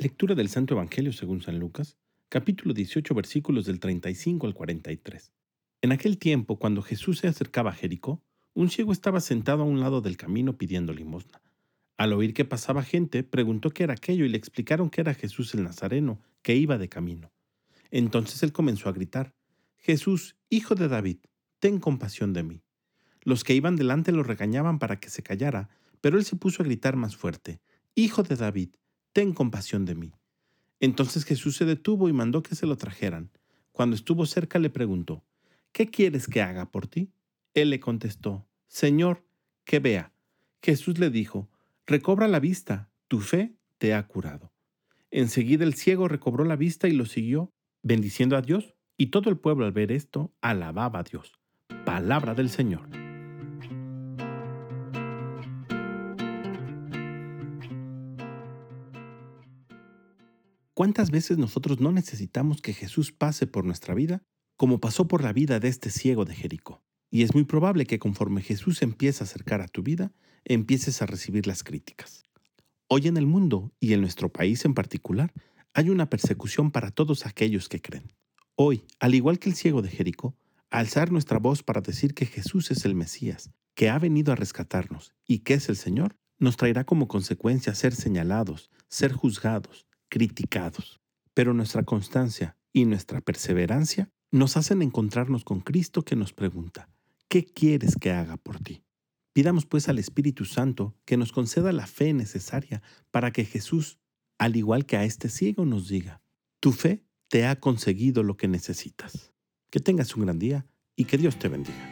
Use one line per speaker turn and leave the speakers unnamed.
Lectura del Santo Evangelio según San Lucas, capítulo 18, versículos del 35 al 43. En aquel tiempo, cuando Jesús se acercaba a Jericó, un ciego estaba sentado a un lado del camino pidiendo limosna. Al oír que pasaba gente, preguntó qué era aquello y le explicaron que era Jesús el Nazareno, que iba de camino. Entonces él comenzó a gritar, Jesús, hijo de David, ten compasión de mí. Los que iban delante lo regañaban para que se callara, pero él se puso a gritar más fuerte, Hijo de David, ten compasión de mí. Entonces Jesús se detuvo y mandó que se lo trajeran. Cuando estuvo cerca le preguntó, ¿qué quieres que haga por ti? Él le contestó, Señor, que vea. Jesús le dijo, recobra la vista, tu fe te ha curado. Enseguida el ciego recobró la vista y lo siguió, bendiciendo a Dios, y todo el pueblo al ver esto alababa a Dios. Palabra del Señor. ¿Cuántas veces nosotros no necesitamos que Jesús pase por nuestra vida como pasó por la vida de este ciego de Jericó? Y es muy probable que conforme Jesús empiece a acercar a tu vida, empieces a recibir las críticas. Hoy en el mundo, y en nuestro país en particular, hay una persecución para todos aquellos que creen. Hoy, al igual que el ciego de Jericó, alzar nuestra voz para decir que Jesús es el Mesías, que ha venido a rescatarnos y que es el Señor, nos traerá como consecuencia ser señalados, ser juzgados, criticados. Pero nuestra constancia y nuestra perseverancia nos hacen encontrarnos con Cristo que nos pregunta, ¿qué quieres que haga por ti? Pidamos pues al Espíritu Santo que nos conceda la fe necesaria para que Jesús, al igual que a este ciego, nos diga, tu fe te ha conseguido lo que necesitas. Que tengas un gran día y que Dios te bendiga.